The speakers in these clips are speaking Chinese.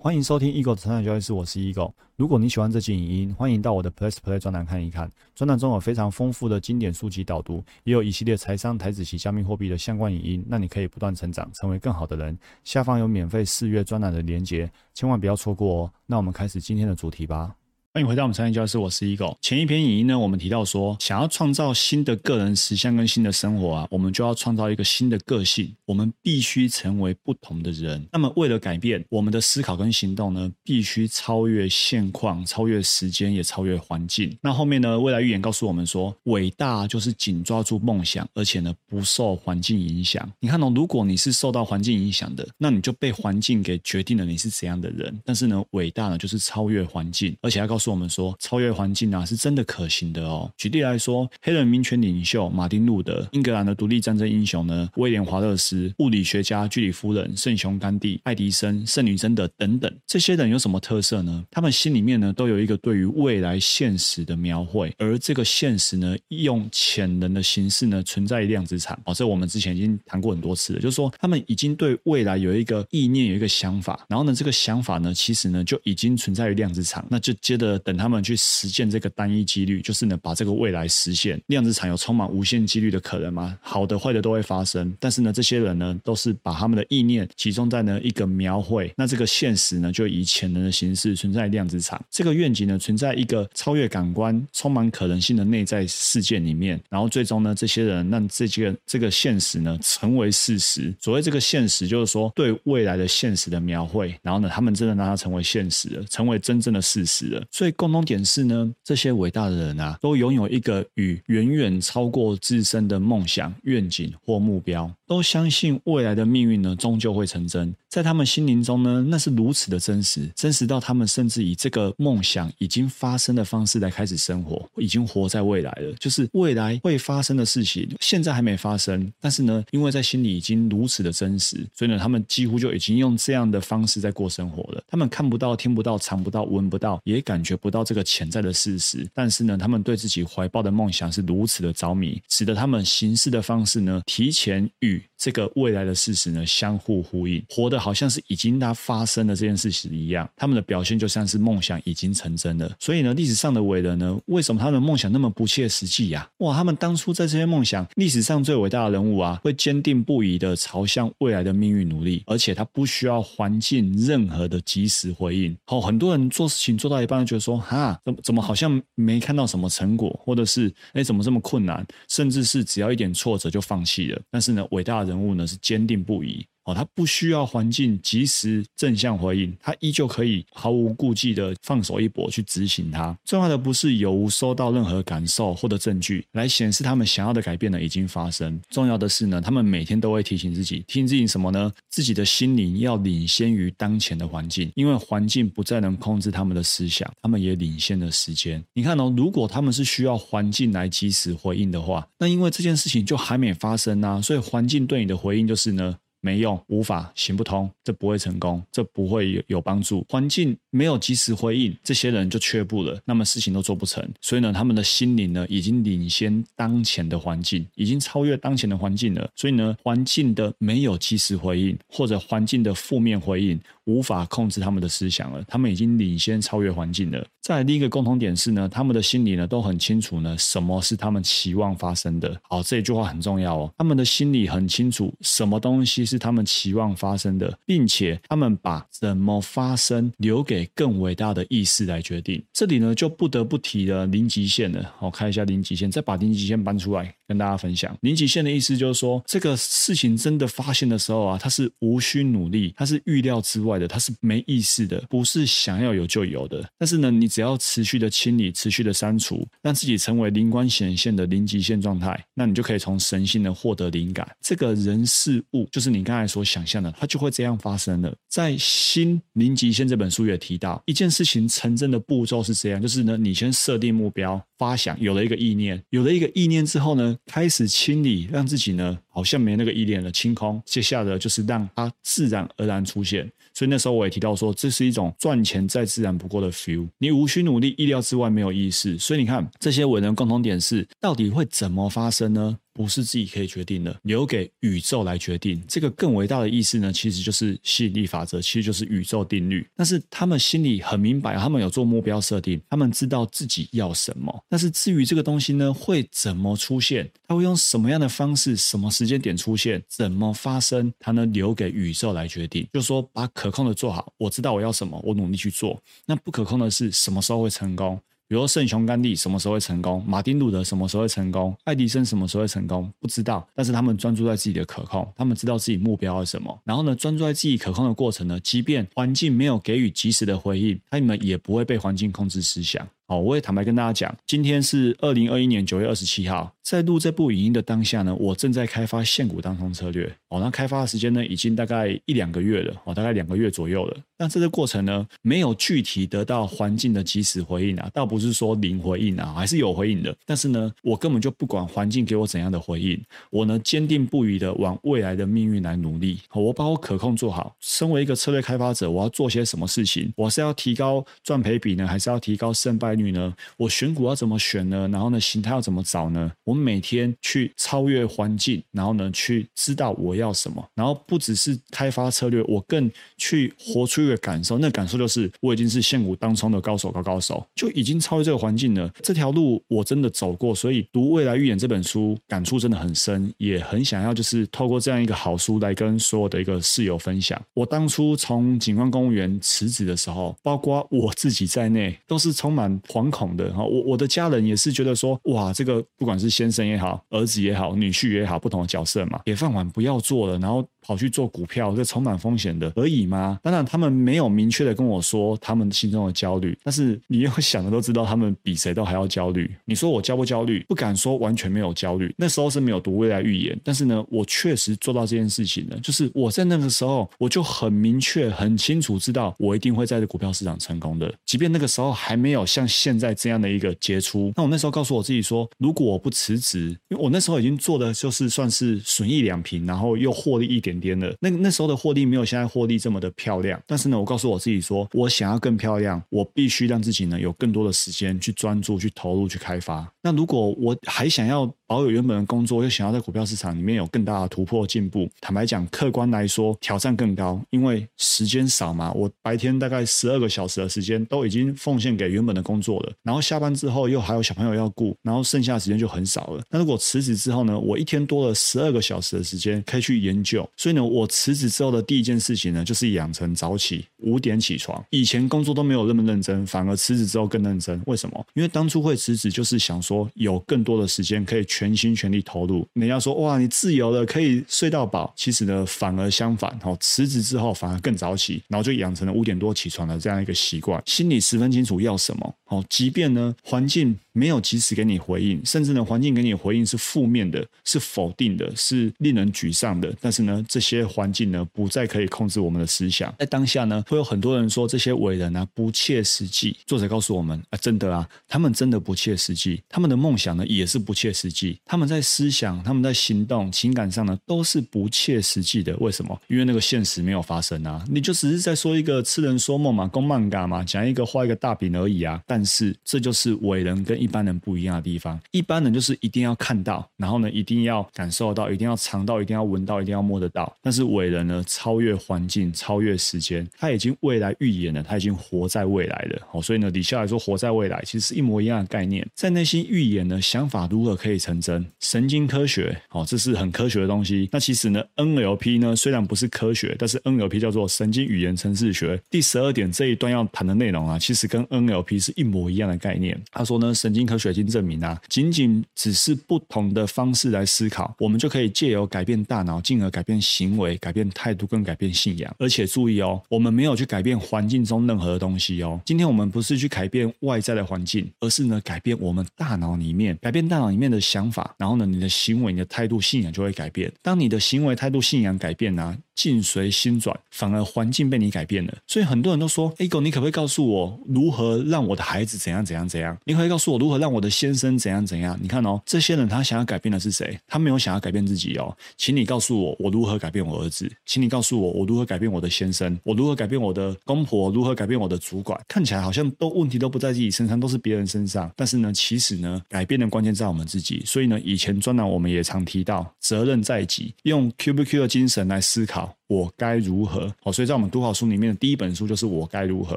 欢迎收听 Eagle 的成长交易室，我是 Eagle。如果你喜欢这期影音，欢迎到我的 Plus Play 专栏看一看。专栏中有非常丰富的经典书籍导读，也有一系列财商、台子及加密货币的相关影音，让你可以不断成长，成为更好的人。下方有免费试阅专栏的连结，千万不要错过哦。那我们开始今天的主题吧。欢迎回到我们财经教室，我是 Eagle。前一篇影音呢，我们提到说，想要创造新的个人实相跟新的生活啊，我们就要创造一个新的个性，我们必须成为不同的人。那么，为了改变我们的思考跟行动呢，必须超越现况，超越时间，也超越环境。那后面呢，未来预言告诉我们说，伟大就是紧抓住梦想，而且呢，不受环境影响。你看哦，如果你是受到环境影响的，那你就被环境给决定了你是怎样的人。但是呢，伟大呢，就是超越环境，而且要告告诉我们说，超越环境啊，是真的可行的哦。举例来说，黑人民权领袖马丁路德、英格兰的独立战争英雄呢，威廉华勒斯、物理学家居里夫人、圣雄甘地、爱迪生、圣女贞德等等，这些人有什么特色呢？他们心里面呢，都有一个对于未来现实的描绘，而这个现实呢，用潜能的形式呢，存在于量子场。哦，这我们之前已经谈过很多次了，就是说他们已经对未来有一个意念，有一个想法，然后呢，这个想法呢，其实呢，就已经存在于量子场。那就接着等他们。去实现这个单一几率，就是呢，把这个未来实现。量子场有充满无限几率的可能吗？好的、坏的都会发生。但是呢，这些人呢，都是把他们的意念集中在呢一个描绘。那这个现实呢，就以潜能的形式存在量子场。这个愿景呢，存在一个超越感官、充满可能性的内在世界里面。然后最终呢，这些人让这个这个现实呢，成为事实。所谓这个现实，就是说对未来的现实的描绘。然后呢，他们真的让它成为现实了，成为真正的事实了。所以共同。点是呢，这些伟大的人啊，都拥有一个与远远超过自身的梦想、愿景或目标，都相信未来的命运呢，终究会成真。在他们心灵中呢，那是如此的真实，真实到他们甚至以这个梦想已经发生的方式来开始生活，已经活在未来了。就是未来会发生的事情，现在还没发生，但是呢，因为在心里已经如此的真实，所以呢，他们几乎就已经用这样的方式在过生活了。他们看不到、听不到、尝不到、闻不到，也感觉不到这个潜在的事实，但是呢，他们对自己怀抱的梦想是如此的着迷，使得他们行事的方式呢，提前与这个未来的事实呢相互呼应，活的。好像是已经它发生了这件事情一样，他们的表现就像是梦想已经成真了。所以呢，历史上的伟人呢，为什么他的梦想那么不切实际呀？哇，他们当初在这些梦想，历史上最伟大的人物啊，会坚定不移的朝向未来的命运努力，而且他不需要环境任何的及时回应。好，很多人做事情做到一半，就觉得说，哈，怎么怎么好像没看到什么成果，或者是哎，怎么这么困难，甚至是只要一点挫折就放弃了。但是呢，伟大的人物呢，是坚定不移。哦，他不需要环境及时正向回应，他依旧可以毫无顾忌的放手一搏去执行它。重要的不是有无收到任何感受或者证据来显示他们想要的改变呢已经发生。重要的是呢，他们每天都会提醒自己，提醒自己什么呢？自己的心灵要领先于当前的环境，因为环境不再能控制他们的思想，他们也领先了时间。你看哦，如果他们是需要环境来及时回应的话，那因为这件事情就还没发生啊，所以环境对你的回应就是呢。没用，无法行不通，这不会成功，这不会有有帮助。环境没有及时回应，这些人就却步了，那么事情都做不成。所以呢，他们的心灵呢，已经领先当前的环境，已经超越当前的环境了。所以呢，环境的没有及时回应，或者环境的负面回应，无法控制他们的思想了。他们已经领先超越环境了。再来另一个共同点是呢，他们的心里呢都很清楚呢，什么是他们期望发生的。好，这一句话很重要哦。他们的心里很清楚，什么东西是他们期望发生的，并且他们把怎么发生留给更伟大的意识来决定。这里呢就不得不提了零极限了。好，看一下零极限，再把零极限搬出来跟大家分享。零极限的意思就是说，这个事情真的发现的时候啊，它是无需努力，它是预料之外的，它是没意识的，不是想要有就有的。但是呢，你。只要持续的清理、持续的删除，让自己成为灵光显现的零极限状态，那你就可以从神性的获得灵感。这个人事物就是你刚才所想象的，它就会这样发生了。在《新零极限》这本书也提提到，一件事情成真的步骤是这样：就是呢，你先设定目标。发想有了一个意念，有了一个意念之后呢，开始清理，让自己呢，好像没那个依恋了，清空。接下来就是让它自然而然出现。所以那时候我也提到说，这是一种赚钱再自然不过的 feel。你无需努力，意料之外没有意思。所以你看，这些伟人共同点是，到底会怎么发生呢？不是自己可以决定的，留给宇宙来决定。这个更伟大的意思呢，其实就是吸引力法则，其实就是宇宙定律。但是他们心里很明白，他们有做目标设定，他们知道自己要什么。但是至于这个东西呢，会怎么出现，它会用什么样的方式，什么时时间点出现，怎么发生，它呢留给宇宙来决定。就说把可控的做好，我知道我要什么，我努力去做。那不可控的是什么时候会成功？比如圣雄甘地什么时候会成功？马丁路德什么时候会成功？爱迪生什么时候会成功？不知道。但是他们专注在自己的可控，他们知道自己目标是什么。然后呢，专注在自己可控的过程呢，即便环境没有给予及时的回应，他们也不会被环境控制思想。哦，我也坦白跟大家讲，今天是二零二一年九月二十七号，在录这部影音的当下呢，我正在开发现股当中策略。哦，那开发的时间呢，已经大概一两个月了，哦，大概两个月左右了。但这个过程呢，没有具体得到环境的及时回应啊，倒不是说零回应啊，还是有回应的。但是呢，我根本就不管环境给我怎样的回应，我呢坚定不移的往未来的命运来努力。我把我可控做好。身为一个策略开发者，我要做些什么事情？我是要提高赚赔比呢，还是要提高胜败女呢？我选股要怎么选呢？然后呢，形态要怎么找呢？我们每天去超越环境，然后呢，去知道我要什么。然后不只是开发策略，我更去活出一个感受。那感受就是我已经是现股当冲的高手高高手，就已经超越这个环境了。这条路我真的走过，所以读《未来预言》这本书感触真的很深，也很想要就是透过这样一个好书来跟所有的一个室友分享。我当初从警官公务员辞职的时候，包括我自己在内，都是充满惶恐。的哈，我我的家人也是觉得说，哇，这个不管是先生也好，儿子也好，女婿也好，不同的角色嘛，铁饭碗不要做了，然后。跑去做股票，这充满风险的，可以吗？当然，他们没有明确的跟我说他们心中的焦虑，但是你要想的都知道，他们比谁都还要焦虑。你说我焦不焦虑？不敢说完全没有焦虑。那时候是没有读未来预言，但是呢，我确实做到这件事情了。就是我在那个时候，我就很明确、很清楚知道，我一定会在这股票市场成功的。即便那个时候还没有像现在这样的一个杰出，那我那时候告诉我自己说，如果我不辞职，因为我那时候已经做的就是算是损益两平，然后又获利一点。点的那那时候的获利没有现在获利这么的漂亮，但是呢，我告诉我自己说，我想要更漂亮，我必须让自己呢有更多的时间去专注、去投入、去开发。那如果我还想要保有原本的工作，又想要在股票市场里面有更大的突破进步，坦白讲，客观来说挑战更高，因为时间少嘛。我白天大概十二个小时的时间都已经奉献给原本的工作了，然后下班之后又还有小朋友要顾，然后剩下的时间就很少了。那如果辞职之后呢，我一天多了十二个小时的时间可以去研究。所以呢，我辞职之后的第一件事情呢，就是养成早起，五点起床。以前工作都没有那么认真，反而辞职之后更认真。为什么？因为当初会辞职，就是想说有更多的时间可以全心全力投入。人家说哇，你自由了，可以睡到饱。其实呢，反而相反。哦，辞职之后反而更早起，然后就养成了五点多起床的这样一个习惯。心里十分清楚要什么。好，即便呢环境没有及时给你回应，甚至呢环境给你回应是负面的，是否定的，是令人沮丧的。但是呢，这些环境呢不再可以控制我们的思想。在当下呢，会有很多人说这些伟人啊不切实际。作者告诉我们啊，真的啊，他们真的不切实际，他们的梦想呢也是不切实际。他们在思想、他们在行动、情感上呢都是不切实际的。为什么？因为那个现实没有发生啊！你就只是在说一个痴人说梦嘛，公漫嘎嘛，讲一个画一个大饼而已啊。但是这就是伟人跟一一般人不一样的地方。一般人就是一定要看到，然后呢一定要感受到，一定要尝到，一定要闻到，一定要摸得到。但是伟人呢，超越环境，超越时间，他已经未来预言了，他已经活在未来了。哦，所以呢，底下来说活在未来，其实是一模一样的概念。在内心预言呢，想法如何可以成真？神经科学，哦，这是很科学的东西。那其实呢，NLP 呢，虽然不是科学，但是 NLP 叫做神经语言程式学。第十二点这一段要谈的内容啊，其实跟 NLP 是一模一样的概念。他说呢，神神经科学已经证明啊，仅仅只是不同的方式来思考，我们就可以借由改变大脑，进而改变行为、改变态度跟改变信仰。而且注意哦，我们没有去改变环境中任何的东西哦。今天我们不是去改变外在的环境，而是呢，改变我们大脑里面，改变大脑里面的想法，然后呢，你的行为、你的态度、信仰就会改变。当你的行为、态度、信仰改变呢？境随心转，反而环境被你改变了。所以很多人都说：“哎狗，你可不可以告诉我，如何让我的孩孩子怎样怎样怎样，你可以告诉我如何让我的先生怎样怎样。你看哦，这些人他想要改变的是谁？他没有想要改变自己哦，请你告诉我，我如何改变我儿子？请你告诉我，我如何改变我的先生？我如何改变我的公婆？如何改变我的主管？看起来好像都问题都不在自己身上，都是别人身上。但是呢，其实呢，改变的关键在我们自己。所以呢，以前专栏我们也常提到，责任在己，用 Q B Q 的精神来思考。我该如何？好，所以在我们读好书里面的第一本书就是我该如何。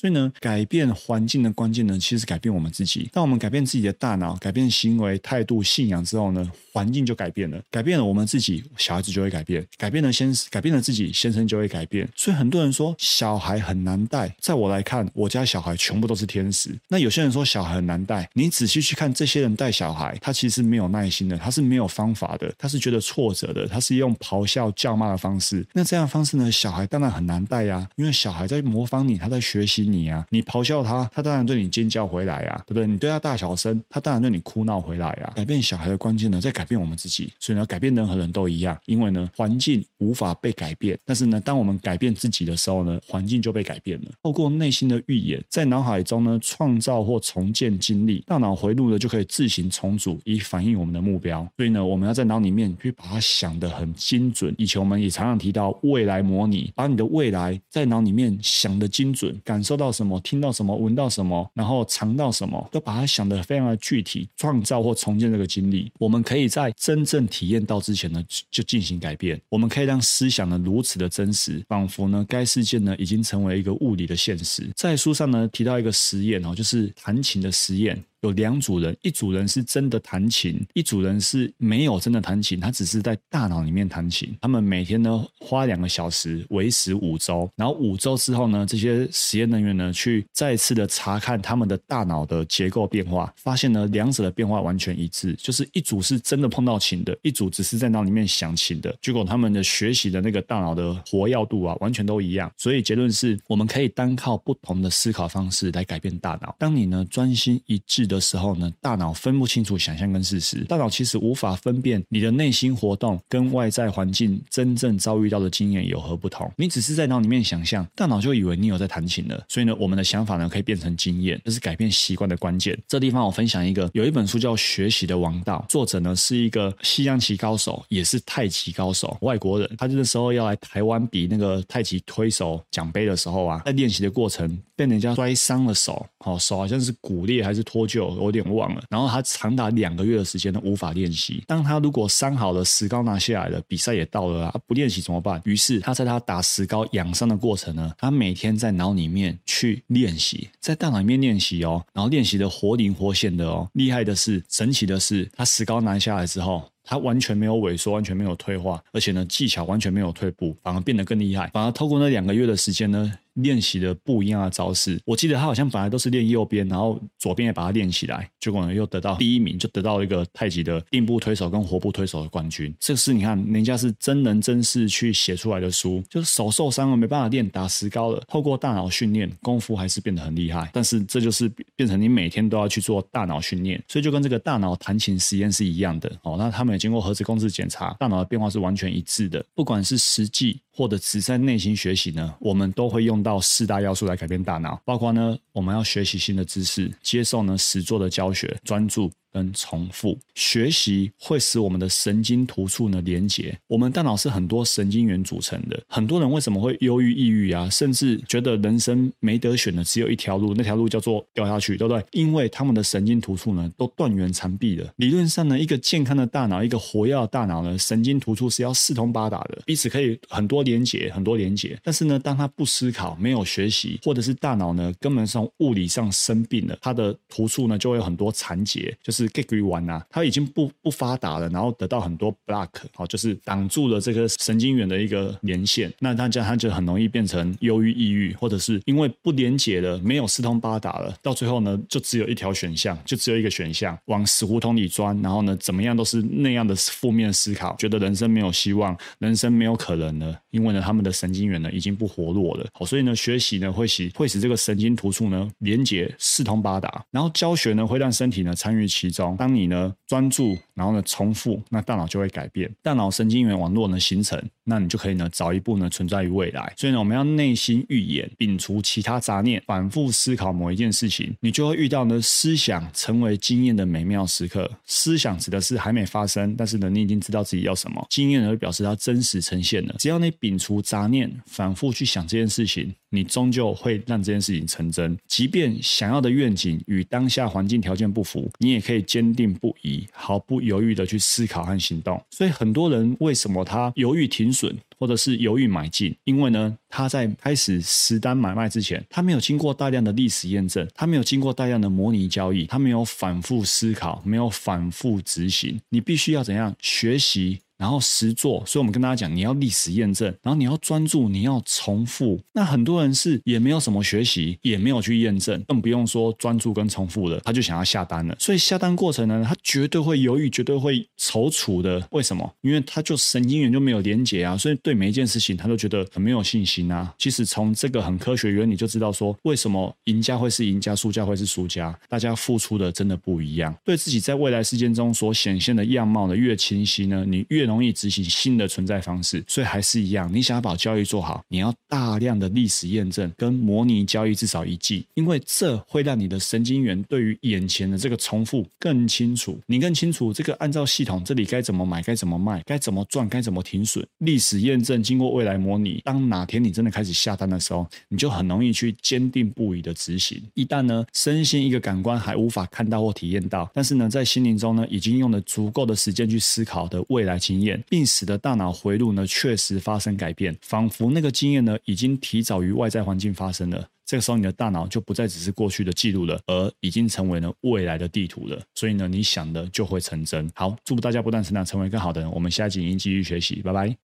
所以呢，改变环境的关键呢，其实改变我们自己。当我们改变自己的大脑、改变行为、态度、信仰之后呢，环境就改变了。改变了我们自己，小孩子就会改变；改变了先，改变了自己，先生就会改变。所以很多人说小孩很难带，在我来看，我家小孩全部都是天使。那有些人说小孩很难带，你仔细去看这些人带小孩，他其实没有耐心的，他是没有方法的，他是觉得挫折的，他是用咆哮叫骂的方式。那这样。方式呢？小孩当然很难带呀，因为小孩在模仿你，他在学习你啊。你咆哮他，他当然对你尖叫回来呀，对不对？你对他大小声，他当然对你哭闹回来呀。改变小孩的关键呢，在改变我们自己。所以呢，改变任何人都一样，因为呢，环境无法被改变。但是呢，当我们改变自己的时候呢，环境就被改变了。透过内心的预言，在脑海中呢，创造或重建经历，大脑回路呢，就可以自行重组，以反映我们的目标。所以呢，我们要在脑里面去把它想得很精准。以前我们也常常提到未来模拟，把你的未来在脑里面想的精准，感受到什么，听到什么，闻到什么，然后尝到什么，都把它想得非常的具体，创造或重建这个经历。我们可以在真正体验到之前呢，就进行改变。我们可以让思想呢如此的真实，仿佛呢该事件呢已经成为一个物理的现实。在书上呢提到一个实验哦，就是弹琴的实验。有两组人，一组人是真的弹琴，一组人是没有真的弹琴，他只是在大脑里面弹琴。他们每天呢花两个小时，维持五周，然后五周之后呢，这些实验人员呢去再次的查看他们的大脑的结构变化，发现呢两者的变化完全一致，就是一组是真的碰到琴的，一组只是在脑里面想琴的。结果他们的学习的那个大脑的活跃度啊，完全都一样。所以结论是我们可以单靠不同的思考方式来改变大脑。当你呢专心一致的。的时候呢，大脑分不清楚想象跟事实，大脑其实无法分辨你的内心活动跟外在环境真正遭遇到的经验有何不同。你只是在脑里面想象，大脑就以为你有在弹琴了。所以呢，我们的想法呢可以变成经验，这是改变习惯的关键。这地方我分享一个，有一本书叫《学习的王道》，作者呢是一个西洋棋高手，也是太极高手，外国人。他这个时候要来台湾比那个太极推手奖杯的时候啊，在练习的过程被人家摔伤了手，好手好像是骨裂还是脱臼。我有点忘了，然后他长达两个月的时间都无法练习。当他如果伤好了，石膏拿下来了，比赛也到了啊，不练习怎么办？于是他在他打石膏养伤的过程呢，他每天在脑里面去练习，在大脑里面练习哦，然后练习的活灵活现的哦。厉害的是，神奇的是，他石膏拿下来之后。他完全没有萎缩，完全没有退化，而且呢，技巧完全没有退步，反而变得更厉害。反而透过那两个月的时间呢，练习的不一样的招式。我记得他好像本来都是练右边，然后左边也把它练起来，结果呢又得到第一名，就得到一个太极的定步推手跟活步推手的冠军。这是你看人家是真人真事去写出来的书，就是手受伤了没办法练，打石膏了，透过大脑训练，功夫还是变得很厉害。但是这就是变成你每天都要去做大脑训练，所以就跟这个大脑弹琴实验是一样的哦。那他们也。经过核磁共振检查，大脑的变化是完全一致的。不管是实际或者只在内心学习呢，我们都会用到四大要素来改变大脑，包括呢，我们要学习新的知识，接受呢实作的教学，专注。跟重复学习会使我们的神经突触呢连接。我们大脑是很多神经元组成的。很多人为什么会忧郁、抑郁啊？甚至觉得人生没得选的，只有一条路，那条路叫做掉下去，对不对？因为他们的神经突触呢都断垣残壁了。理论上呢，一个健康的大脑，一个活跃的大脑呢，神经突触是要四通八达的，彼此可以很多连接，很多连接。但是呢，当他不思考、没有学习，或者是大脑呢根本上物理上生病了，他的突触呢就会有很多残结，就是。Get g r e 完啊，它已经不不发达了，然后得到很多 block，好，就是挡住了这个神经元的一个连线，那大家他就很容易变成忧郁、抑郁，或者是因为不连接了，没有四通八达了，到最后呢，就只有一条选项，就只有一个选项，往死胡同里钻，然后呢，怎么样都是那样的负面思考，觉得人生没有希望，人生没有可能了，因为呢，他们的神经元呢已经不活络了，好，所以呢，学习呢会使会使这个神经突触呢连接四通八达，然后教学呢会让身体呢参与其。中，当你呢专注然后呢重复，那大脑就会改变，大脑神经元网络呢形成，那你就可以呢早一步呢存在于未来。所以呢，我们要内心预言，摒除其他杂念，反复思考某一件事情，你就会遇到呢思想成为经验的美妙时刻。思想指的是还没发生，但是呢你已经知道自己要什么，经验呢表示它真实呈现了。只要你摒除杂念，反复去想这件事情。你终究会让这件事情成真，即便想要的愿景与当下环境条件不符，你也可以坚定不移、毫不犹豫的去思考和行动。所以很多人为什么他犹豫停损，或者是犹豫买进？因为呢，他在开始实单买卖之前，他没有经过大量的历史验证，他没有经过大量的模拟交易，他没有反复思考，没有反复执行。你必须要怎样学习？然后实做，所以我们跟大家讲，你要历史验证，然后你要专注，你要重复。那很多人是也没有什么学习，也没有去验证，更不用说专注跟重复的，他就想要下单了。所以下单过程呢，他绝对会犹豫，绝对会踌躇的。为什么？因为他就神经元就没有连结啊，所以对每一件事情他都觉得很没有信心啊。其实从这个很科学原理就知道说，为什么赢家会是赢家，输家会是输家，大家付出的真的不一样。对自己在未来事件中所显现的样貌呢越清晰呢，你越。容易执行新的存在方式，所以还是一样，你想要把交易做好，你要大量的历史验证跟模拟交易至少一季，因为这会让你的神经元对于眼前的这个重复更清楚，你更清楚这个按照系统这里该怎么买，该怎么卖，该怎么赚，该怎么停损。历史验证经过未来模拟，当哪天你真的开始下单的时候，你就很容易去坚定不移的执行。一旦呢，身心一个感官还无法看到或体验到，但是呢，在心灵中呢，已经用了足够的时间去思考的未来情经验，并使得大脑回路呢确实发生改变，仿佛那个经验呢已经提早于外在环境发生了。这个时候，你的大脑就不再只是过去的记录了，而已经成为了未来的地图了。所以呢，你想的就会成真。好，祝福大家不断成长，成为更好的人。我们下集影音继续学习，拜拜。